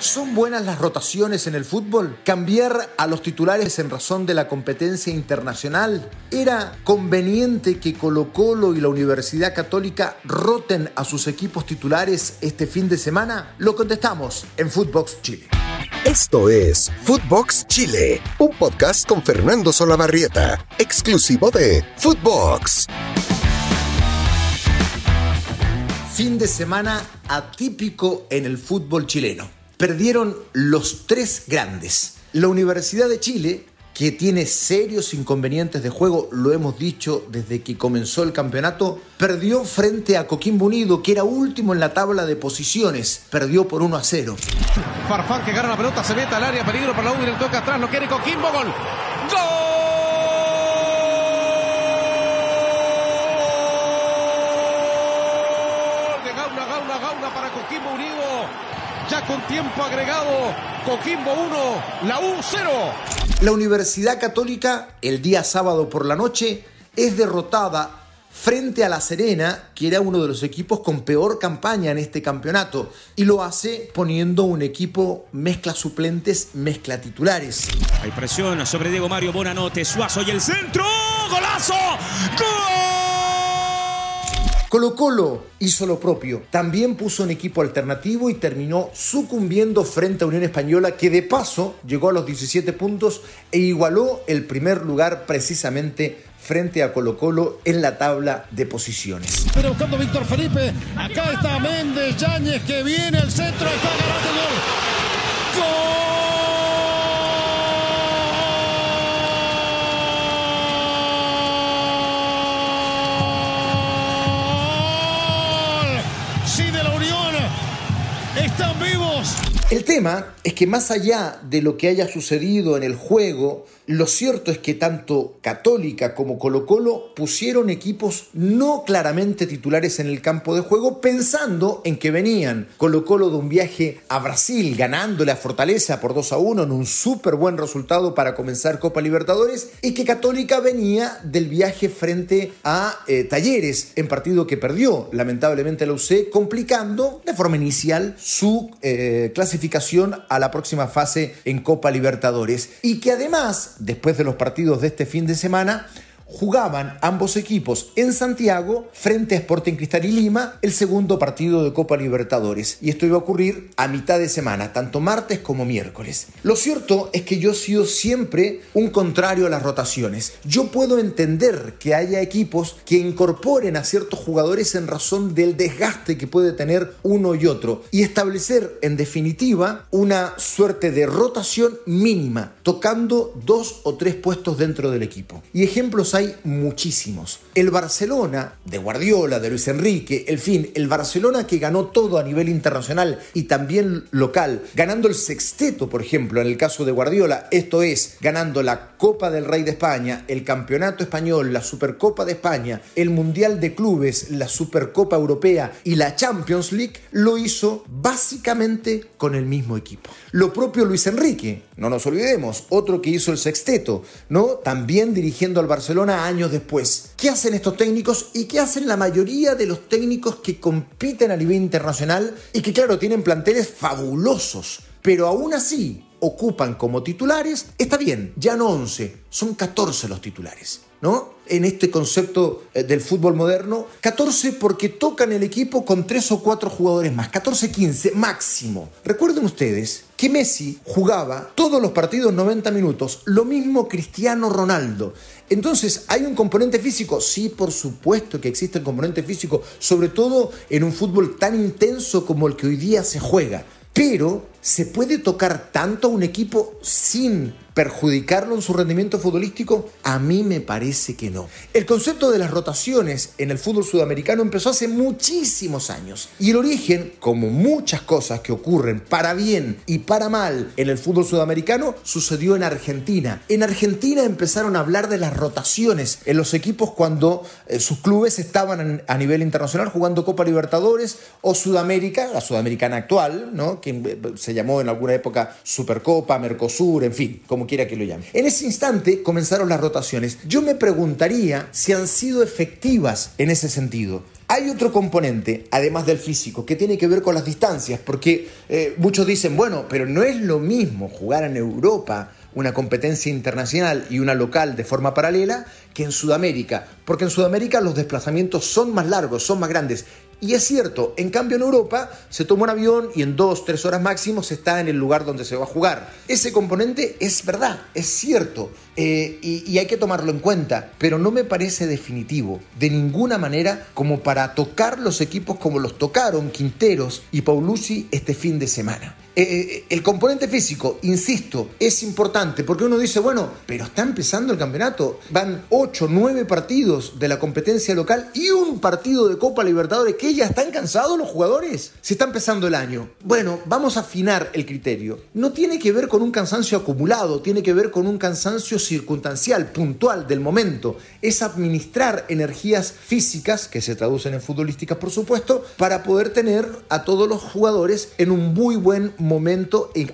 ¿Son buenas las rotaciones en el fútbol? ¿Cambiar a los titulares en razón de la competencia internacional? ¿Era conveniente que Colo Colo y la Universidad Católica roten a sus equipos titulares este fin de semana? Lo contestamos en Footbox Chile. Esto es Footbox Chile, un podcast con Fernando Solabarrieta, exclusivo de Footbox. Fin de semana atípico en el fútbol chileno perdieron los tres grandes. La Universidad de Chile, que tiene serios inconvenientes de juego, lo hemos dicho desde que comenzó el campeonato, perdió frente a Coquimbo Unido, que era último en la tabla de posiciones, perdió por 1 a 0. Farfán que gana la pelota, se mete al área, peligro para la U y toque atrás, no quiere Coquimbo, gol. ¡Gol! De Gauna, Gauna, Gauna para Coquimbo Unido con tiempo agregado. Coquimbo 1, la U 0. La Universidad Católica, el día sábado por la noche, es derrotada frente a La Serena, que era uno de los equipos con peor campaña en este campeonato, y lo hace poniendo un equipo mezcla suplentes, mezcla titulares. Hay presión sobre Diego Mario Bonanote, Suazo y el centro, golazo, gol. Colo Colo hizo lo propio, también puso un equipo alternativo y terminó sucumbiendo frente a Unión Española que de paso llegó a los 17 puntos e igualó el primer lugar precisamente frente a Colo Colo en la tabla de posiciones. Pero buscando Víctor Felipe, acá está Méndez, Yáñez que viene al centro, está ganando gol. ¡Gol! El tema es que más allá de lo que haya sucedido en el juego, lo cierto es que tanto Católica como Colo Colo pusieron equipos no claramente titulares en el campo de juego pensando en que venían. Colo Colo de un viaje a Brasil ganándole a Fortaleza por 2 a 1 en un súper buen resultado para comenzar Copa Libertadores y que Católica venía del viaje frente a eh, Talleres en partido que perdió lamentablemente la UC complicando de forma inicial su eh, clasificación a la próxima fase en Copa Libertadores. Y que además, después de los partidos de este fin de semana, jugaban ambos equipos en Santiago frente a Sporting Cristal y Lima el segundo partido de Copa Libertadores. Y esto iba a ocurrir a mitad de semana, tanto martes como miércoles. Lo cierto es que yo he sido siempre un contrario a las rotaciones. Yo puedo entender que haya equipos que incorporen a ciertos jugadores en razón del desgaste que puede tener uno y otro y establecer en definitiva una suerte de rotación mínima, tocando dos o tres puestos dentro del equipo. Y ejemplos hay hay muchísimos. El Barcelona de Guardiola, de Luis Enrique, el fin, el Barcelona que ganó todo a nivel internacional y también local, ganando el sexteto, por ejemplo, en el caso de Guardiola, esto es, ganando la Copa del Rey de España, el Campeonato Español, la Supercopa de España, el Mundial de Clubes, la Supercopa Europea y la Champions League, lo hizo básicamente con el mismo equipo. Lo propio Luis Enrique, no nos olvidemos, otro que hizo el sexteto, ¿no? También dirigiendo al Barcelona años después. ¿Qué hacen estos técnicos y qué hacen la mayoría de los técnicos que compiten a nivel internacional y que claro tienen planteles fabulosos, pero aún así ocupan como titulares? Está bien, ya no 11, son 14 los titulares. ¿no? En este concepto eh, del fútbol moderno, 14 porque tocan el equipo con 3 o 4 jugadores más, 14-15 máximo. Recuerden ustedes que Messi jugaba todos los partidos 90 minutos, lo mismo Cristiano Ronaldo. Entonces, ¿hay un componente físico? Sí, por supuesto que existe el componente físico, sobre todo en un fútbol tan intenso como el que hoy día se juega. Pero, ¿se puede tocar tanto a un equipo sin perjudicarlo en su rendimiento futbolístico? A mí me parece que no. El concepto de las rotaciones en el fútbol sudamericano empezó hace muchísimos años y el origen, como muchas cosas que ocurren para bien y para mal en el fútbol sudamericano, sucedió en Argentina. En Argentina empezaron a hablar de las rotaciones en los equipos cuando eh, sus clubes estaban a nivel internacional jugando Copa Libertadores o Sudamérica, la sudamericana actual, ¿no? que eh, se se llamó en alguna época Supercopa, Mercosur, en fin, como quiera que lo llame. En ese instante comenzaron las rotaciones. Yo me preguntaría si han sido efectivas en ese sentido. Hay otro componente, además del físico, que tiene que ver con las distancias, porque eh, muchos dicen, bueno, pero no es lo mismo jugar en Europa una competencia internacional y una local de forma paralela que en Sudamérica, porque en Sudamérica los desplazamientos son más largos, son más grandes. Y es cierto, en cambio en Europa se toma un avión y en dos, tres horas máximo se está en el lugar donde se va a jugar. Ese componente es verdad, es cierto, eh, y, y hay que tomarlo en cuenta, pero no me parece definitivo, de ninguna manera, como para tocar los equipos como los tocaron Quinteros y Paulucci este fin de semana. Eh, eh, el componente físico, insisto, es importante porque uno dice, bueno, pero está empezando el campeonato. Van 8, 9 partidos de la competencia local y un partido de Copa Libertadores. ¿Que ya están cansados los jugadores? Se está empezando el año. Bueno, vamos a afinar el criterio. No tiene que ver con un cansancio acumulado, tiene que ver con un cansancio circunstancial, puntual, del momento. Es administrar energías físicas, que se traducen en futbolísticas, por supuesto, para poder tener a todos los jugadores en un muy buen momento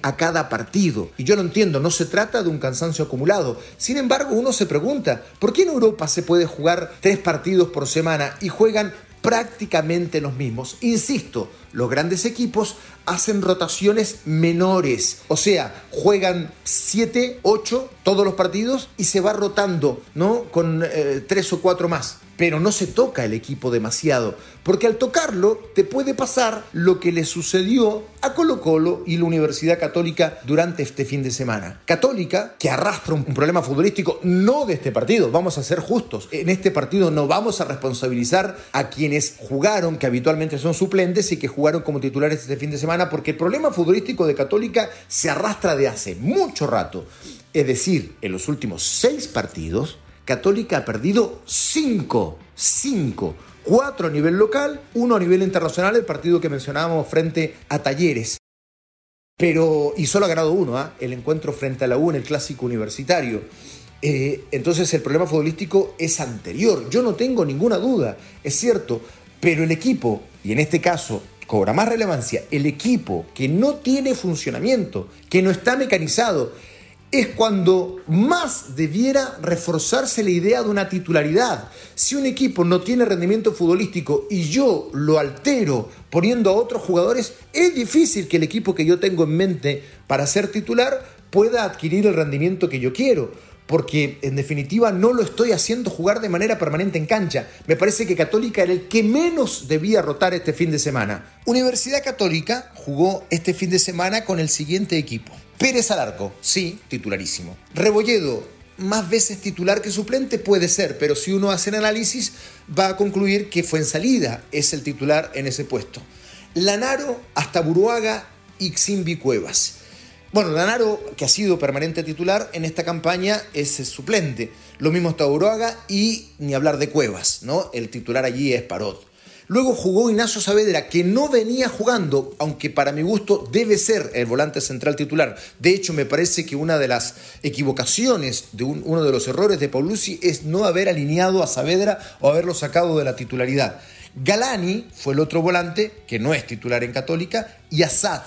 a cada partido. Y yo lo entiendo, no se trata de un cansancio acumulado. Sin embargo, uno se pregunta, ¿por qué en Europa se puede jugar tres partidos por semana y juegan prácticamente los mismos? Insisto, los grandes equipos hacen rotaciones menores, o sea, juegan 7, 8 todos los partidos y se va rotando, ¿no? Con eh, tres o cuatro más pero no se toca el equipo demasiado, porque al tocarlo te puede pasar lo que le sucedió a Colo Colo y la Universidad Católica durante este fin de semana. Católica, que arrastra un problema futbolístico no de este partido, vamos a ser justos, en este partido no vamos a responsabilizar a quienes jugaron, que habitualmente son suplentes y que jugaron como titulares este fin de semana, porque el problema futbolístico de Católica se arrastra de hace mucho rato. Es decir, en los últimos seis partidos, Católica ha perdido 5, 5, 4 a nivel local, 1 a nivel internacional, el partido que mencionábamos frente a Talleres. Pero, y solo ha ganado uno, ¿ah? el encuentro frente a la U en el clásico universitario. Eh, entonces el problema futbolístico es anterior, yo no tengo ninguna duda, es cierto, pero el equipo, y en este caso cobra más relevancia, el equipo que no tiene funcionamiento, que no está mecanizado, es cuando más debiera reforzarse la idea de una titularidad. Si un equipo no tiene rendimiento futbolístico y yo lo altero poniendo a otros jugadores, es difícil que el equipo que yo tengo en mente para ser titular pueda adquirir el rendimiento que yo quiero. Porque en definitiva no lo estoy haciendo jugar de manera permanente en cancha. Me parece que Católica era el que menos debía rotar este fin de semana. Universidad Católica jugó este fin de semana con el siguiente equipo. Pérez Alarco, sí, titularísimo. Rebolledo, más veces titular que suplente puede ser, pero si uno hace el análisis va a concluir que fue en salida es el titular en ese puesto. Lanaro hasta Buruaga y Ximbi Cuevas. Bueno, Lanaro, que ha sido permanente titular en esta campaña, es suplente. Lo mismo está Buruaga y ni hablar de Cuevas, ¿no? El titular allí es Parot. Luego jugó Ignacio Saavedra, que no venía jugando, aunque para mi gusto debe ser el volante central titular. De hecho, me parece que una de las equivocaciones, de uno de los errores de Paulucci es no haber alineado a Saavedra o haberlo sacado de la titularidad. Galani fue el otro volante, que no es titular en Católica, y Assad,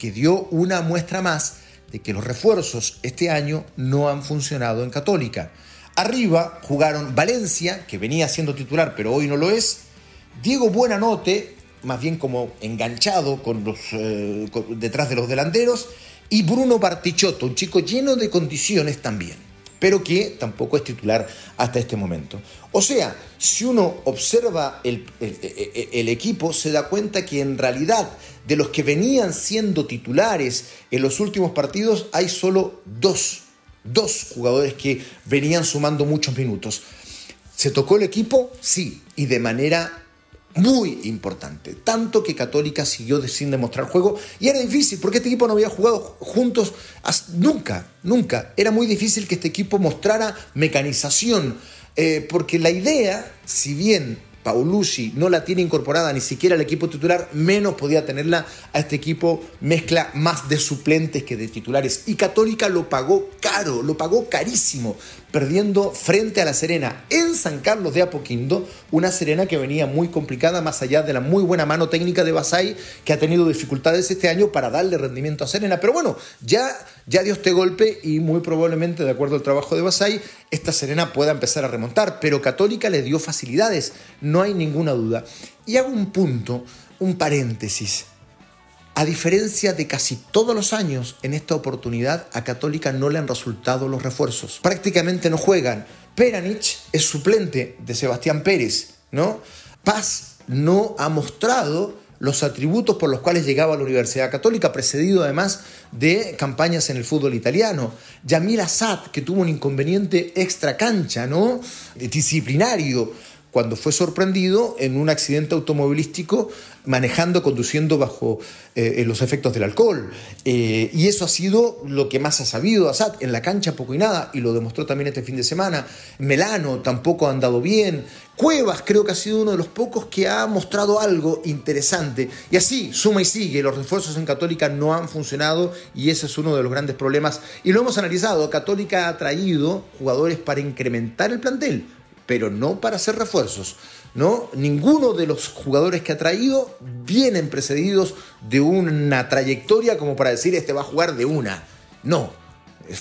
que dio una muestra más de que los refuerzos este año no han funcionado en Católica. Arriba jugaron Valencia, que venía siendo titular pero hoy no lo es, Diego Buenanote, más bien como enganchado con los, eh, detrás de los delanteros, y Bruno Bartichotto, un chico lleno de condiciones también, pero que tampoco es titular hasta este momento. O sea, si uno observa el, el, equipo, se da cuenta que en realidad de los que venían siendo titulares en los últimos partidos, hay solo dos, dos jugadores que venían sumando muchos minutos. ¿Se tocó el equipo? Sí, y de manera muy importante. Tanto que Católica siguió sin demostrar juego y era difícil porque este equipo no había jugado juntos nunca, nunca. Era muy difícil que este equipo mostrara mecanización. Eh, porque la idea, si bien Paulucci no la tiene incorporada ni siquiera al equipo titular, menos podía tenerla a este equipo mezcla más de suplentes que de titulares. Y Católica lo pagó caro, lo pagó carísimo, perdiendo frente a la Serena en San Carlos de Apoquindo, una Serena que venía muy complicada más allá de la muy buena mano técnica de Basay, que ha tenido dificultades este año para darle rendimiento a Serena. Pero bueno, ya, ya dio este golpe y muy probablemente, de acuerdo al trabajo de Basay, esta Serena pueda empezar a remontar. Pero Católica le dio facilidades, no hay ninguna duda. Y hago un punto, un paréntesis. A diferencia de casi todos los años, en esta oportunidad a Católica no le han resultado los refuerzos. Prácticamente no juegan. Peranich es suplente de Sebastián Pérez, ¿no? Paz no ha mostrado los atributos por los cuales llegaba a la Universidad Católica, precedido además de campañas en el fútbol italiano. Yamil Assad, que tuvo un inconveniente extra cancha, ¿no? Disciplinario cuando fue sorprendido en un accidente automovilístico manejando, conduciendo bajo eh, los efectos del alcohol. Eh, y eso ha sido lo que más ha sabido Assad. En la cancha poco y nada, y lo demostró también este fin de semana. Melano tampoco ha andado bien. Cuevas creo que ha sido uno de los pocos que ha mostrado algo interesante. Y así, suma y sigue, los refuerzos en Católica no han funcionado y ese es uno de los grandes problemas. Y lo hemos analizado, Católica ha traído jugadores para incrementar el plantel pero no para hacer refuerzos. ¿no? Ninguno de los jugadores que ha traído vienen precedidos de una trayectoria como para decir este va a jugar de una. No.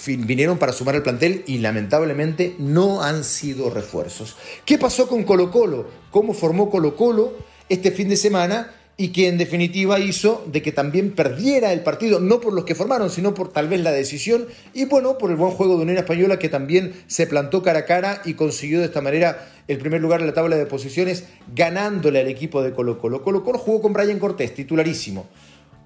Vinieron para sumar al plantel y lamentablemente no han sido refuerzos. ¿Qué pasó con Colo Colo? ¿Cómo formó Colo Colo este fin de semana? Y que en definitiva hizo de que también perdiera el partido, no por los que formaron, sino por tal vez la decisión y bueno, por el buen juego de Unión Española que también se plantó cara a cara y consiguió de esta manera el primer lugar en la tabla de posiciones, ganándole al equipo de Colo Colo. Colo Colo jugó con Brian Cortés, titularísimo,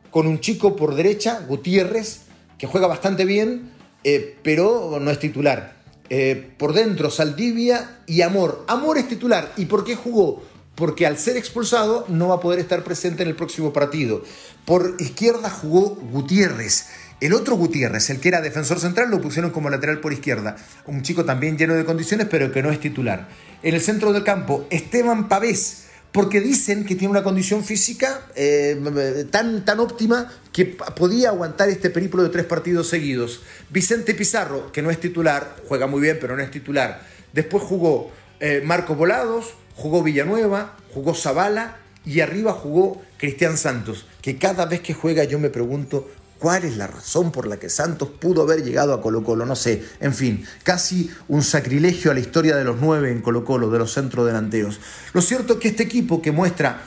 con un chico por derecha, Gutiérrez, que juega bastante bien, eh, pero no es titular. Eh, por dentro, Saldivia y Amor. Amor es titular. ¿Y por qué jugó? Porque al ser expulsado no va a poder estar presente en el próximo partido. Por izquierda jugó Gutiérrez. El otro Gutiérrez, el que era defensor central, lo pusieron como lateral por izquierda. Un chico también lleno de condiciones, pero que no es titular. En el centro del campo, Esteban Pavés, porque dicen que tiene una condición física eh, tan, tan óptima que podía aguantar este periplo de tres partidos seguidos. Vicente Pizarro, que no es titular, juega muy bien, pero no es titular. Después jugó eh, Marco Volados, jugó Villanueva, jugó Zavala y arriba jugó Cristian Santos, que cada vez que juega yo me pregunto cuál es la razón por la que Santos pudo haber llegado a Colo Colo, no sé, en fin, casi un sacrilegio a la historia de los nueve en Colo Colo, de los centrodelanteros. Lo cierto es que este equipo que muestra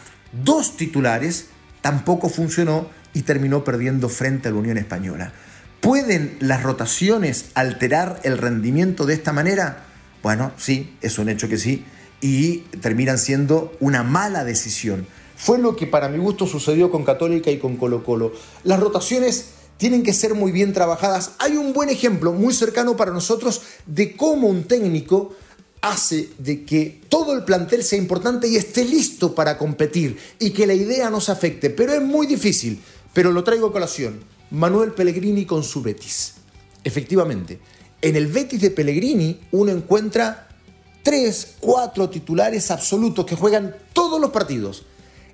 dos titulares tampoco funcionó y terminó perdiendo frente a la Unión Española. ¿Pueden las rotaciones alterar el rendimiento de esta manera? Bueno, sí, es un hecho que sí, y terminan siendo una mala decisión. Fue lo que para mi gusto sucedió con Católica y con Colo Colo. Las rotaciones tienen que ser muy bien trabajadas. Hay un buen ejemplo muy cercano para nosotros de cómo un técnico hace de que todo el plantel sea importante y esté listo para competir y que la idea no se afecte. Pero es muy difícil. Pero lo traigo a colación. Manuel Pellegrini con su Betis. Efectivamente, en el Betis de Pellegrini uno encuentra tres, cuatro titulares absolutos que juegan todos los partidos.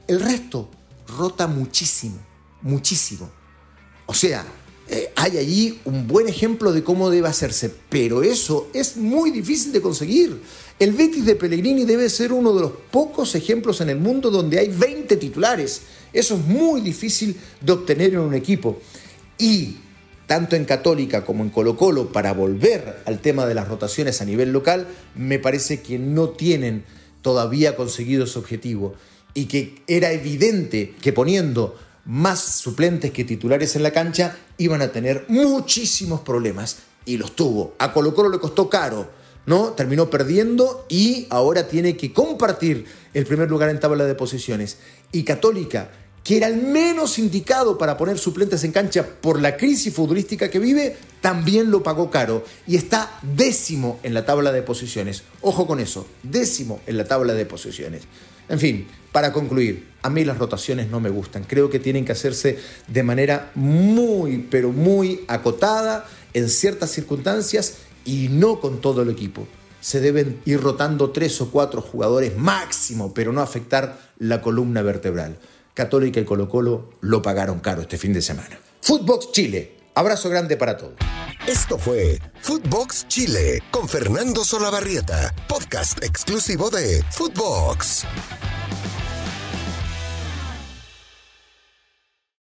El resto rota muchísimo, muchísimo. O sea, eh, hay allí un buen ejemplo de cómo debe hacerse, pero eso es muy difícil de conseguir. El Betis de Pellegrini debe ser uno de los pocos ejemplos en el mundo donde hay 20 titulares. Eso es muy difícil de obtener en un equipo. Y tanto en Católica como en Colo Colo, para volver al tema de las rotaciones a nivel local, me parece que no tienen todavía conseguido ese objetivo y que era evidente que poniendo más suplentes que titulares en la cancha iban a tener muchísimos problemas y los tuvo. A Colo Colo le costó caro, ¿no? Terminó perdiendo y ahora tiene que compartir el primer lugar en tabla de posiciones. Y Católica que era el menos indicado para poner suplentes en cancha por la crisis futbolística que vive, también lo pagó caro y está décimo en la tabla de posiciones. Ojo con eso, décimo en la tabla de posiciones. En fin, para concluir, a mí las rotaciones no me gustan. Creo que tienen que hacerse de manera muy, pero muy acotada en ciertas circunstancias y no con todo el equipo. se deben ir rotando tres o cuatro jugadores máximo, pero no afectar la columna vertebral. Católica y Colo Colo lo pagaron caro este fin de semana. Footbox Chile, abrazo grande para todos. Esto fue Footbox Chile con Fernando Solabarrieta, podcast exclusivo de Footbox.